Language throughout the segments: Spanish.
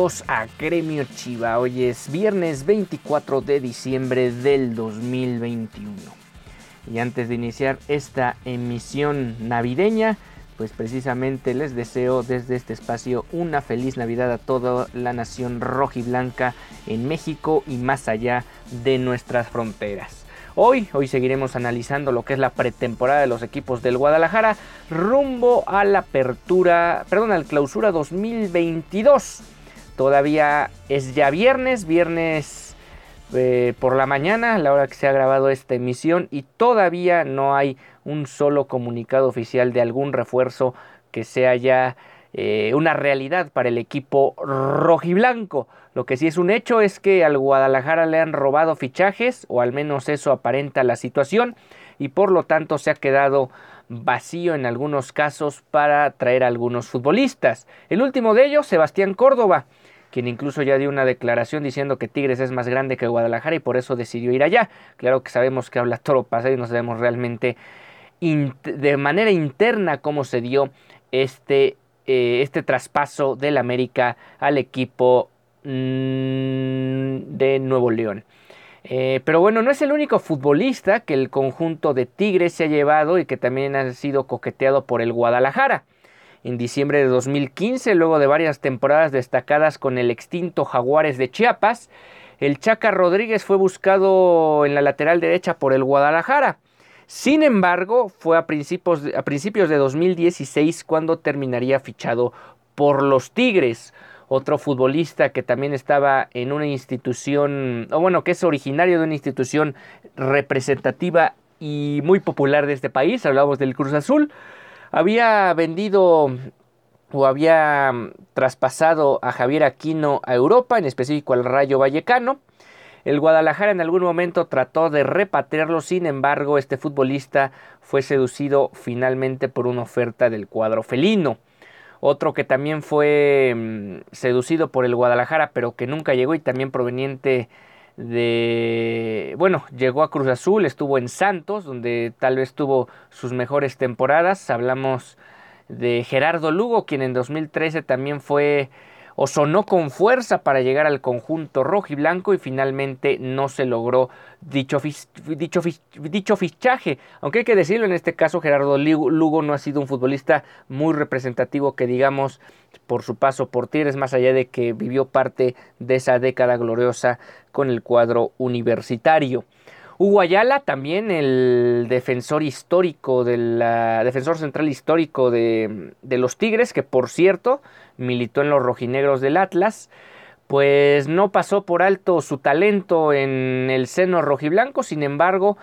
A Gremio Chiva. Hoy es viernes 24 de diciembre del 2021. Y antes de iniciar esta emisión navideña, pues precisamente les deseo desde este espacio una feliz Navidad a toda la nación rojiblanca en México y más allá de nuestras fronteras. Hoy, hoy seguiremos analizando lo que es la pretemporada de los equipos del Guadalajara rumbo a la apertura, perdón, al clausura 2022. Todavía es ya viernes, viernes eh, por la mañana, la hora que se ha grabado esta emisión y todavía no hay un solo comunicado oficial de algún refuerzo que sea ya eh, una realidad para el equipo rojiblanco. Lo que sí es un hecho es que al Guadalajara le han robado fichajes, o al menos eso aparenta la situación, y por lo tanto se ha quedado vacío en algunos casos para traer a algunos futbolistas. El último de ellos, Sebastián Córdoba, quien incluso ya dio una declaración diciendo que Tigres es más grande que Guadalajara y por eso decidió ir allá. Claro que sabemos que habla toro pasado y no sabemos realmente de manera interna cómo se dio este, eh, este traspaso del América al equipo mmm, de Nuevo León. Eh, pero bueno, no es el único futbolista que el conjunto de Tigres se ha llevado y que también ha sido coqueteado por el Guadalajara. En diciembre de 2015, luego de varias temporadas destacadas con el extinto Jaguares de Chiapas, el Chaca Rodríguez fue buscado en la lateral derecha por el Guadalajara. Sin embargo, fue a principios, de, a principios de 2016 cuando terminaría fichado por los Tigres. Otro futbolista que también estaba en una institución, o bueno, que es originario de una institución representativa y muy popular de este país, hablamos del Cruz Azul, había vendido o había traspasado a Javier Aquino a Europa, en específico al Rayo Vallecano. El Guadalajara en algún momento trató de repatriarlo, sin embargo, este futbolista fue seducido finalmente por una oferta del cuadro felino. Otro que también fue mmm, seducido por el Guadalajara, pero que nunca llegó y también proveniente de... Bueno, llegó a Cruz Azul, estuvo en Santos, donde tal vez tuvo sus mejores temporadas. Hablamos de Gerardo Lugo, quien en 2013 también fue o sonó con fuerza para llegar al conjunto rojo y blanco y finalmente no se logró dicho, dicho, dicho, fichaje. Aunque hay que decirlo, en este caso Gerardo Lugo no ha sido un futbolista muy representativo que digamos por su paso por Tigres, más allá de que vivió parte de esa década gloriosa con el cuadro universitario. Hugo Ayala, también el defensor histórico, de la, defensor central histórico de, de los Tigres, que por cierto militó en los rojinegros del Atlas, pues no pasó por alto su talento en el seno rojiblanco, sin embargo,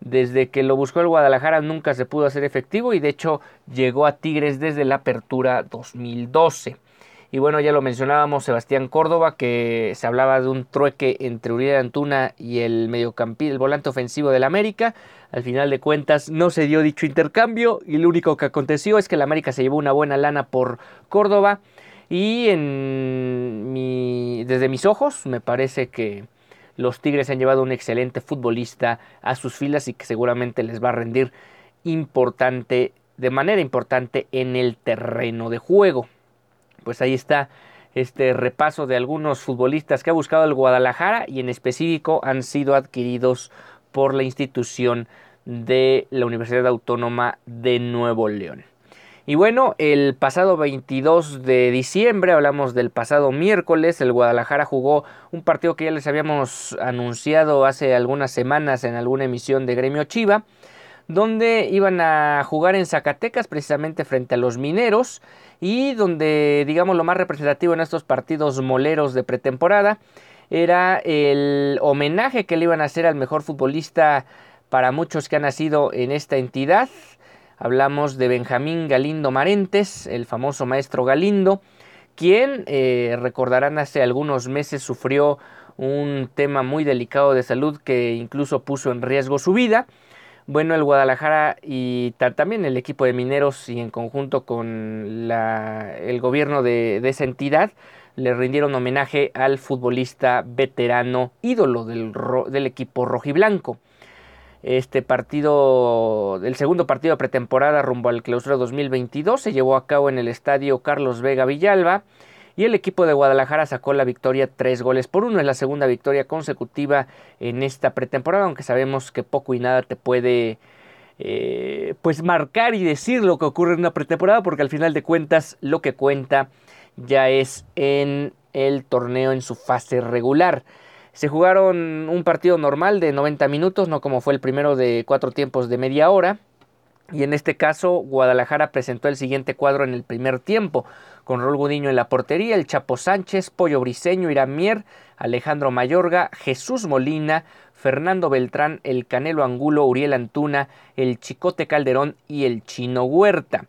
desde que lo buscó el Guadalajara nunca se pudo hacer efectivo y de hecho llegó a Tigres desde la apertura 2012. Y bueno, ya lo mencionábamos, Sebastián Córdoba, que se hablaba de un trueque entre Uriel Antuna y el mediocampista, el volante ofensivo del América. Al final de cuentas no se dio dicho intercambio y lo único que aconteció es que el América se llevó una buena lana por Córdoba. Y en desde mis ojos me parece que los Tigres han llevado un excelente futbolista a sus filas y que seguramente les va a rendir importante, de manera importante en el terreno de juego pues ahí está este repaso de algunos futbolistas que ha buscado el Guadalajara y en específico han sido adquiridos por la institución de la Universidad Autónoma de Nuevo León. Y bueno, el pasado 22 de diciembre, hablamos del pasado miércoles, el Guadalajara jugó un partido que ya les habíamos anunciado hace algunas semanas en alguna emisión de Gremio Chiva, donde iban a jugar en Zacatecas precisamente frente a los mineros y donde digamos lo más representativo en estos partidos moleros de pretemporada era el homenaje que le iban a hacer al mejor futbolista para muchos que han nacido en esta entidad, Hablamos de Benjamín Galindo Marentes, el famoso maestro Galindo, quien, eh, recordarán, hace algunos meses sufrió un tema muy delicado de salud que incluso puso en riesgo su vida. Bueno, el Guadalajara y también el equipo de mineros y en conjunto con el gobierno de, esa entidad le rindieron homenaje al futbolista veterano ídolo del, del equipo rojiblanco. Este partido, el segundo partido de pretemporada rumbo al clausura 2022 se llevó a cabo en el estadio Carlos Vega Villalba y el equipo de Guadalajara sacó la victoria tres goles por uno. Es la segunda victoria consecutiva en esta pretemporada, aunque sabemos que poco y nada te puede eh, pues marcar y decir lo que ocurre en una pretemporada, porque al final de cuentas lo que cuenta ya es en el torneo en su fase regular. Se jugaron un partido normal de 90 minutos, no como fue el primero de cuatro tiempos de media hora. Y en este caso, Guadalajara presentó el siguiente cuadro en el primer tiempo, con Rol Gudiño en la portería, el Chapo Sánchez, Pollo Briseño, Irán Mier, Alejandro Mayorga, Jesús Molina, Fernando Beltrán, el Canelo Angulo, Uriel Antuna, el Chicote Calderón y el Chino Huerta.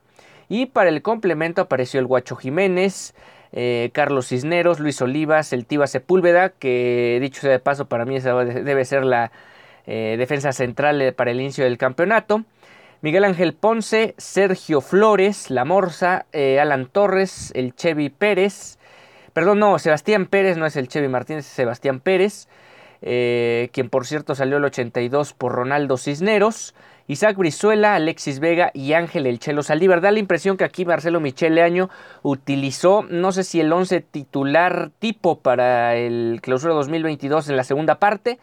Y para el complemento apareció el Guacho Jiménez, eh, Carlos Cisneros, Luis Olivas, el Tiba Sepúlveda, que dicho sea de paso, para mí esa debe ser la eh, defensa central eh, para el inicio del campeonato. Miguel Ángel Ponce, Sergio Flores, La Morsa, Alan Torres, el Chevy Pérez, perdón, no, Sebastián Pérez, no es el Chevy Martínez, es Sebastián Pérez, quien por cierto salió el 82 por Ronaldo Cisneros. Isaac Brizuela, Alexis Vega y Ángel El Chelo Saldívar. Da la impresión que aquí Marcelo Michele Año utilizó, no sé si el 11 titular tipo para el clausura 2022 en la segunda parte,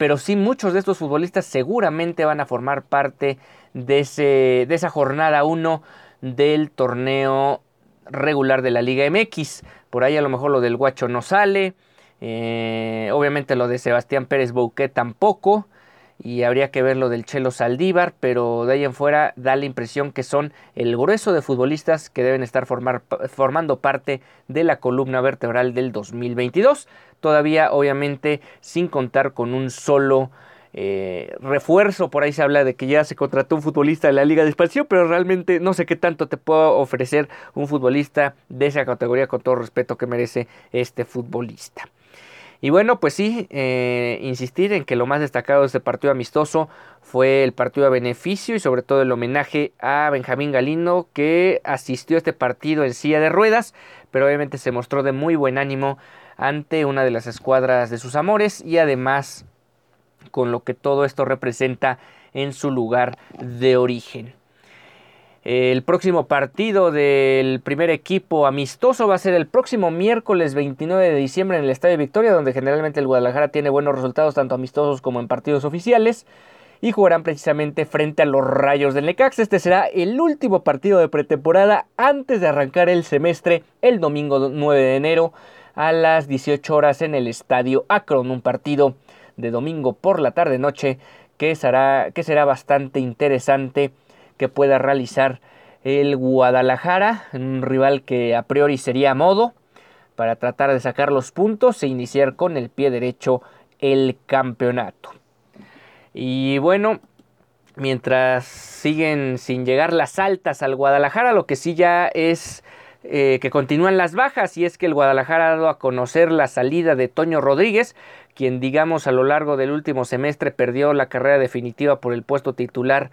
pero sí muchos de estos futbolistas seguramente van a formar parte de, ese, de esa jornada 1 del torneo regular de la Liga MX. Por ahí a lo mejor lo del Guacho no sale. Eh, obviamente lo de Sebastián Pérez Bouquet tampoco y habría que ver lo del Chelo Saldívar, pero de ahí en fuera da la impresión que son el grueso de futbolistas que deben estar formar, formando parte de la columna vertebral del 2022. Todavía, obviamente, sin contar con un solo eh, refuerzo. Por ahí se habla de que ya se contrató un futbolista de la Liga de Expansión, pero realmente no sé qué tanto te puede ofrecer un futbolista de esa categoría con todo respeto que merece este futbolista. Y bueno, pues sí, eh, insistir en que lo más destacado de este partido amistoso fue el partido a beneficio y sobre todo el homenaje a Benjamín Galindo que asistió a este partido en silla de ruedas, pero obviamente se mostró de muy buen ánimo ante una de las escuadras de sus amores y además con lo que todo esto representa en su lugar de origen. El próximo partido del primer equipo amistoso va a ser el próximo miércoles 29 de diciembre en el Estadio Victoria, donde generalmente el Guadalajara tiene buenos resultados tanto amistosos como en partidos oficiales. Y jugarán precisamente frente a los Rayos del Necax. Este será el último partido de pretemporada antes de arrancar el semestre el domingo 9 de enero a las 18 horas en el Estadio Akron. Un partido de domingo por la tarde-noche que será, que será bastante interesante que pueda realizar el Guadalajara, un rival que a priori sería a modo para tratar de sacar los puntos e iniciar con el pie derecho el campeonato. Y bueno, mientras siguen sin llegar las altas al Guadalajara, lo que sí ya es eh, que continúan las bajas y es que el Guadalajara ha dado a conocer la salida de Toño Rodríguez, quien digamos a lo largo del último semestre perdió la carrera definitiva por el puesto titular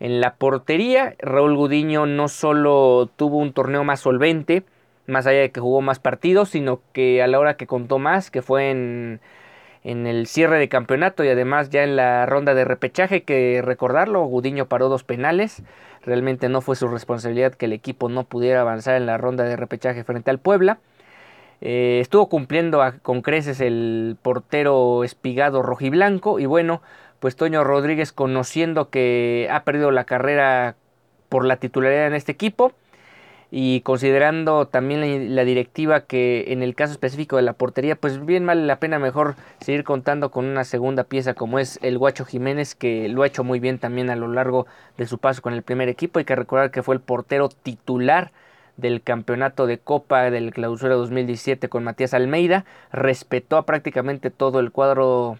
en la portería, Raúl Gudiño no solo tuvo un torneo más solvente, más allá de que jugó más partidos, sino que a la hora que contó más, que fue en, en el cierre de campeonato y además ya en la ronda de repechaje, que recordarlo, Gudiño paró dos penales, realmente no fue su responsabilidad que el equipo no pudiera avanzar en la ronda de repechaje frente al Puebla. Eh, estuvo cumpliendo con creces el portero espigado rojiblanco y bueno, pues Toño Rodríguez conociendo que ha perdido la carrera por la titularidad en este equipo, y considerando también la, directiva que en el caso específico de la portería, pues bien vale la pena mejor seguir contando con una segunda pieza como es el Guacho Jiménez, que lo ha hecho muy bien también a lo largo de su paso con el primer equipo. Hay que recordar que fue el portero titular del campeonato de Copa del Clausura 2017 con Matías Almeida, respetó a prácticamente todo el cuadro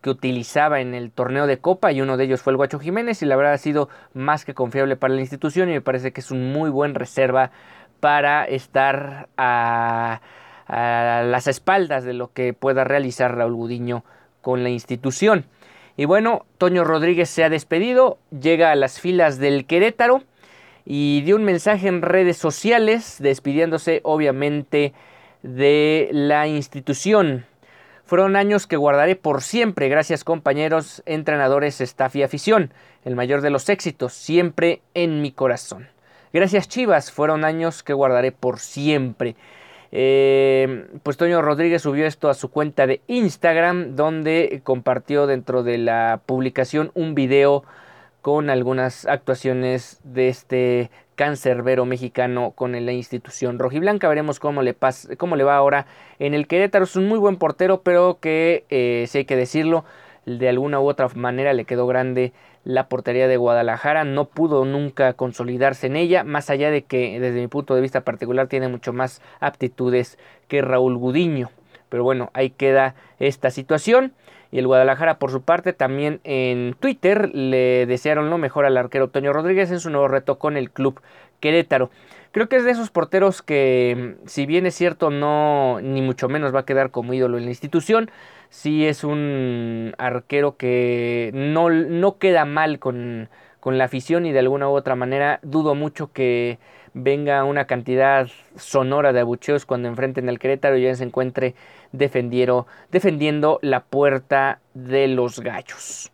que utilizaba en el torneo de Copa y uno de ellos fue el Guacho Jiménez y la verdad ha sido más que confiable para la institución y me parece que es un muy buen reserva para estar a, las espaldas de lo que pueda realizar Raúl Gudiño con la institución. Y bueno, Toño Rodríguez se ha despedido, llega a las filas del Querétaro y dio un mensaje en redes sociales despidiéndose obviamente de la institución. Fueron años que guardaré por siempre, gracias compañeros, entrenadores, staff y afición. El mayor de los éxitos, siempre en mi corazón. Gracias Chivas, fueron años que guardaré por siempre. Eh, pues Toño Rodríguez subió esto a su cuenta de Instagram, donde compartió dentro de la publicación un video con algunas actuaciones de este cancerbero mexicano con la institución rojiblanca. Veremos cómo le, pasa, cómo le va ahora en el Querétaro. Es un muy buen portero, pero que, eh, si hay que decirlo, de alguna u otra manera le quedó grande la portería de Guadalajara. No pudo nunca consolidarse en ella, más allá de que desde mi punto de vista particular tiene mucho más aptitudes que Raúl Gudiño. Pero bueno, ahí queda esta situación. Y el Guadalajara, por su parte, también en Twitter le desearon lo mejor al arquero Toño Rodríguez en su nuevo reto con el club Querétaro. Creo que es de esos porteros que, si bien es cierto, no ni mucho menos va a quedar como ídolo en la institución, sí es un arquero que no, no queda mal con, con la afición y de alguna u otra manera dudo mucho que venga una cantidad sonora de abucheos cuando enfrenten al Querétaro y ya se encuentre defendiendo la puerta de los gallos.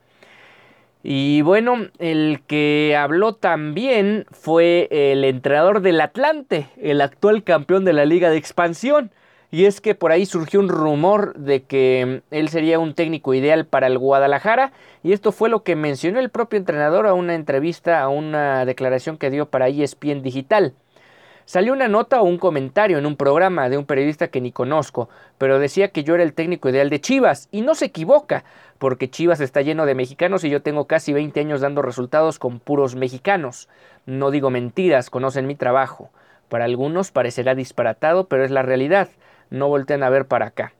Y bueno, el que habló también fue el entrenador del Atlante, el actual campeón de la Liga de Expansión. Y es que por ahí surgió un rumor de que él sería un técnico ideal para el Guadalajara. Y esto fue lo que mencionó el propio entrenador a una entrevista, a una declaración que dio para ESPN Digital. Salió una nota o un comentario en un programa de un periodista que ni conozco, pero decía que yo era el técnico ideal de Chivas, y no se equivoca, porque Chivas está lleno de mexicanos y yo tengo casi 20 años dando resultados con puros mexicanos. No digo mentiras, conocen mi trabajo. Para algunos parecerá disparatado, pero es la realidad. No volteen a ver para acá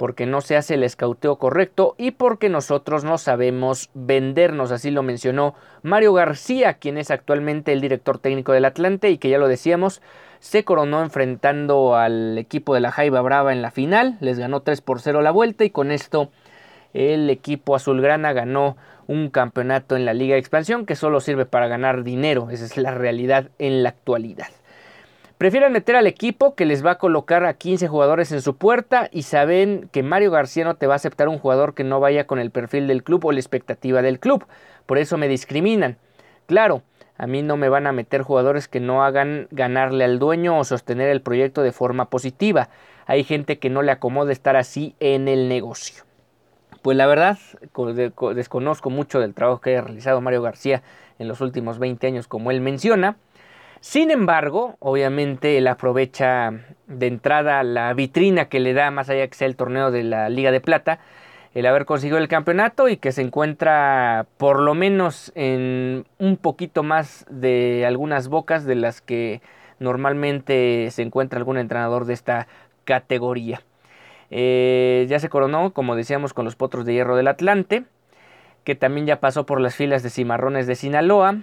porque no se hace el escauteo correcto y porque nosotros no sabemos vendernos, así lo mencionó Mario García, quien es actualmente el director técnico del Atlante y que ya lo decíamos, se coronó enfrentando al equipo de la Jaiba Brava en la final, les ganó 3 por 0 la vuelta y con esto el equipo azulgrana ganó un campeonato en la Liga de Expansión que solo sirve para ganar dinero, esa es la realidad en la actualidad. Prefieren meter al equipo que les va a colocar a 15 jugadores en su puerta y saben que Mario García no te va a aceptar un jugador que no vaya con el perfil del club o la expectativa del club. Por eso me discriminan. Claro, a mí no me van a meter jugadores que no hagan ganarle al dueño o sostener el proyecto de forma positiva. Hay gente que no le acomoda estar así en el negocio. Pues la verdad, desconozco mucho del trabajo que ha realizado Mario García en los últimos 20 años, como él menciona. Sin embargo, obviamente él aprovecha de entrada la vitrina que le da, más allá que sea el torneo de la Liga de Plata, el haber conseguido el campeonato y que se encuentra por lo menos en un poquito más de algunas bocas de las que normalmente se encuentra algún entrenador de esta categoría. Eh, ya se coronó, como decíamos, con los Potros de Hierro del Atlante, que también ya pasó por las filas de Cimarrones de Sinaloa,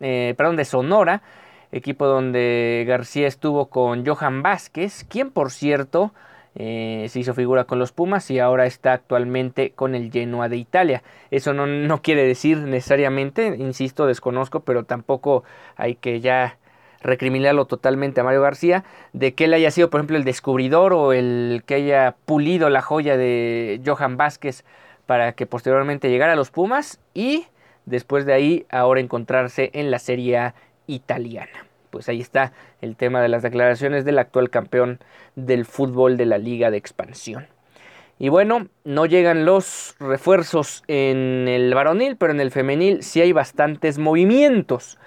eh, perdón, de Sonora, equipo donde García estuvo con Johan Vázquez, quien por cierto eh, se hizo figura con los Pumas y ahora está actualmente con el Genoa de Italia. Eso no, no quiere decir necesariamente, insisto, desconozco, pero tampoco hay que ya recriminarlo totalmente a Mario García, de que él haya sido, por ejemplo, el descubridor o el que haya pulido la joya de Johan Vázquez para que posteriormente llegara a los Pumas y después de ahí ahora encontrarse en la Serie italiana. Pues ahí está el tema de las declaraciones del actual campeón del fútbol de la Liga de Expansión. Y bueno, no llegan los refuerzos en el varonil, pero en el femenil sí hay bastantes movimientos.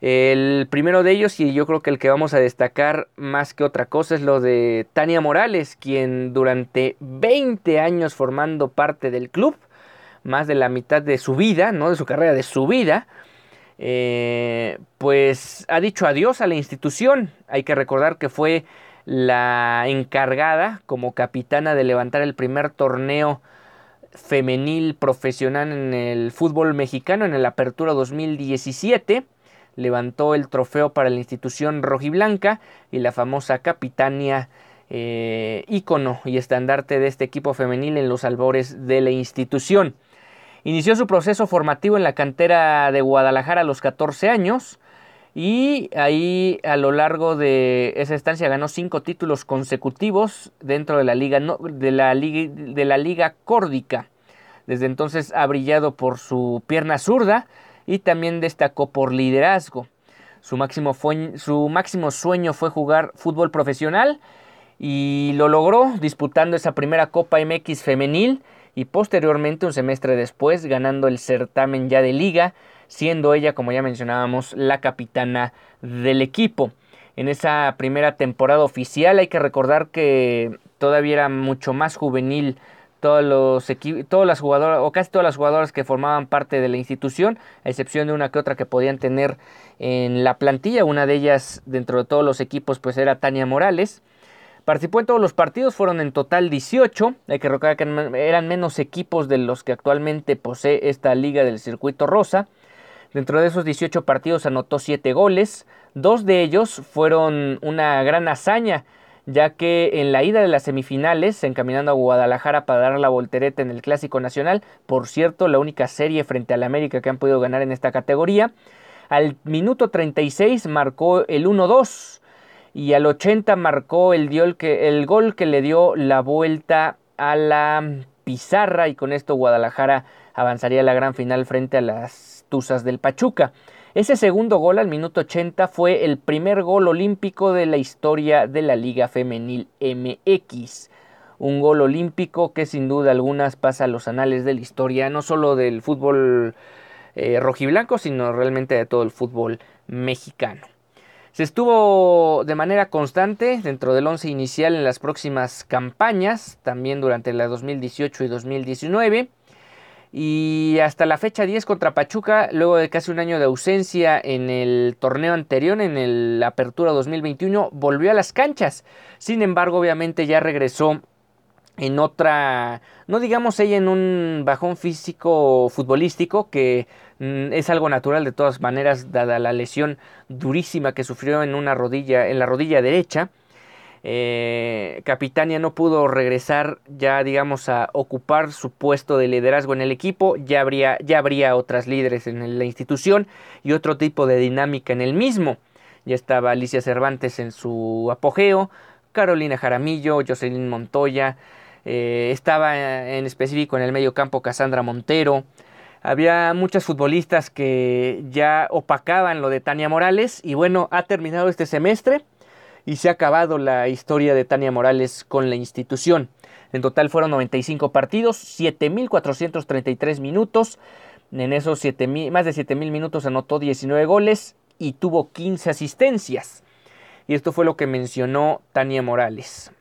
El primero de ellos, y yo creo que el que vamos a destacar más que otra cosa, es lo de Tania Morales, quien durante 20 años formando parte del club, más de la mitad de su vida, no de su carrera, de su vida, eh, pues ha dicho adiós a la institución. Hay que recordar que fue la encargada como capitana de levantar el primer torneo femenil profesional en el fútbol mexicano en el Apertura 2017 levantó el trofeo para la institución rojiblanca y la famosa capitania eh, ícono y estandarte de este equipo femenil en los albores de la institución. Inició su proceso formativo en la cantera de Guadalajara a los 14 años y ahí a lo largo de esa estancia ganó cinco títulos consecutivos dentro de la liga, de la liga, córdica. Desde entonces ha brillado por su pierna zurda, y también destacó por liderazgo. Su máximo, su máximo sueño fue jugar fútbol profesional y lo logró disputando esa primera Copa MX femenil y posteriormente un semestre después ganando el certamen ya de liga, siendo ella, como ya mencionábamos, la capitana del equipo. En esa primera temporada oficial hay que recordar que todavía era mucho más juvenil todos los todas las jugadoras o casi todas las jugadoras que formaban parte de la institución, a excepción de una que otra que podían tener en la plantilla, una de ellas dentro de todos los equipos pues era Tania Morales. Participó en todos los partidos, fueron en total 18, hay que recordar que eran menos equipos de los que actualmente posee esta liga del circuito rosa. Dentro de esos 18 partidos anotó 7 goles, dos de ellos fueron una gran hazaña, ya que en la ida de las semifinales, encaminando a Guadalajara para dar la voltereta en el Clásico Nacional, por cierto, la única serie frente al América que han podido ganar en esta categoría, al minuto 36 marcó el 1-2 y al 80 marcó el, el gol que le dio la vuelta a la pizarra y con esto Guadalajara avanzaría a la gran final frente a las Tuzas del Pachuca. Ese segundo gol al minuto 80 fue el primer gol olímpico de la historia de la Liga Femenil MX. Un gol olímpico que sin duda algunas pasa a los anales de la historia, no solo del fútbol eh, rojiblanco, sino realmente de todo el fútbol mexicano. Se estuvo de manera constante dentro del once inicial en las próximas campañas, también durante la 2018 y 2019. Y hasta la fecha 10 contra Pachuca, luego de casi un año de ausencia en el torneo anterior, en el Apertura 2021, volvió a las canchas. Sin embargo, obviamente ya regresó en otra, no digamos ella en un bajón físico futbolístico, que mm, es algo natural de todas maneras, dada la lesión durísima que sufrió en una rodilla, en la rodilla derecha. Eh, Capitania no pudo regresar ya digamos a ocupar su puesto de liderazgo en el equipo, ya habría, ya habría otras líderes en la institución y otro tipo de dinámica en el mismo. Ya estaba Alicia Cervantes en su apogeo, Carolina Jaramillo, Jocelyn Montoya, eh, estaba en específico en el medio campo Cassandra Montero. Había muchas futbolistas que ya opacaban lo de Tania Morales y bueno, ha terminado este semestre y se ha acabado la historia de Tania Morales con la institución. En total fueron 95 partidos, 7.433 minutos. En esos 7, más de 7.000 minutos anotó 19 goles y tuvo 15 asistencias. Y esto fue lo que mencionó Tania Morales.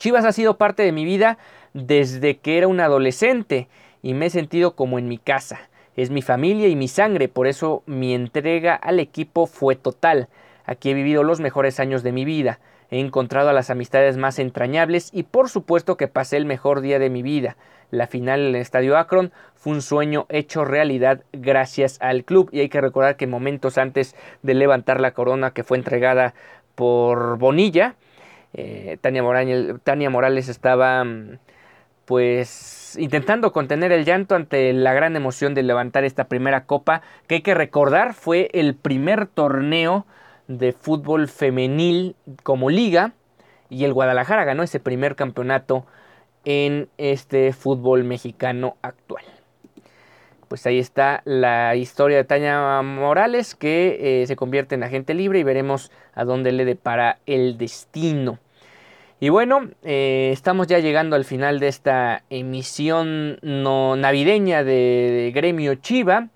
Chivas ha sido parte de mi vida desde que era un adolescente y me he sentido como en mi casa. Es mi familia y mi sangre, por eso mi entrega al equipo fue total. Aquí he vivido los mejores años de mi vida, he encontrado las amistades más entrañables y por supuesto que pasé el mejor día de mi vida. La final en el Estadio Akron fue un sueño hecho realidad gracias al club y hay que recordar que momentos antes de levantar la corona que fue entregada por Bonilla, eh, Tania, Tania Morales estaba pues intentando contener el llanto ante la gran emoción de levantar esta primera copa que hay que recordar fue el primer torneo de fútbol femenil como liga y el Guadalajara ganó ese primer campeonato en este fútbol mexicano actual. Pues ahí está la historia de Tania Morales que eh, se convierte en agente libre y veremos a dónde le depara el destino. Y bueno, eh, estamos ya llegando al final de esta emisión navideña de Gremio Chiva.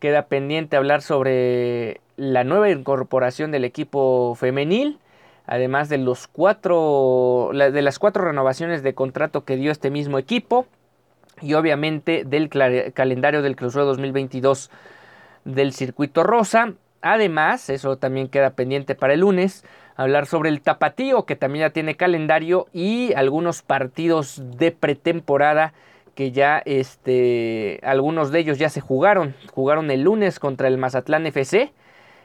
Queda pendiente hablar sobre la nueva incorporación del equipo femenil, además de los cuatro de las cuatro renovaciones de contrato que dio este mismo equipo y obviamente del calendario del Clausura 2022 del circuito rosa. Además, eso también queda pendiente para el lunes, hablar sobre el tapatío que también ya tiene calendario y algunos partidos de pretemporada que ya este, algunos de ellos ya se jugaron. Jugaron el lunes contra el Mazatlán FC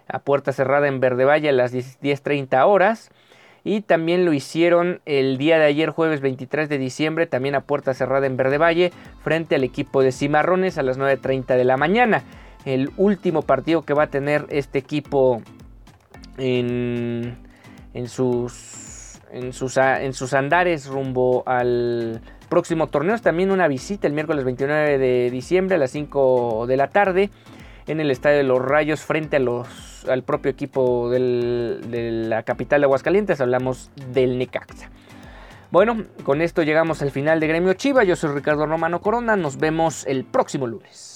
a puerta cerrada en Verde Valle a las 10.30 horas. Y también lo hicieron el día de ayer, jueves 23 de diciembre, también a puerta cerrada en Verde Valle, frente al equipo de Cimarrones a las 9.30 de la mañana. El último partido que va a tener este equipo en, en, sus, en, sus, en sus andares rumbo al próximo torneo. Es también una visita el miércoles 29 de diciembre a las 5 de la tarde en el Estadio de los Rayos frente a los al propio equipo de la capital de Aguascalientes, hablamos del Necaxa. Bueno, con esto llegamos al final de Gremio Chiva. Yo soy Ricardo Romano Corona. Nos vemos el próximo lunes.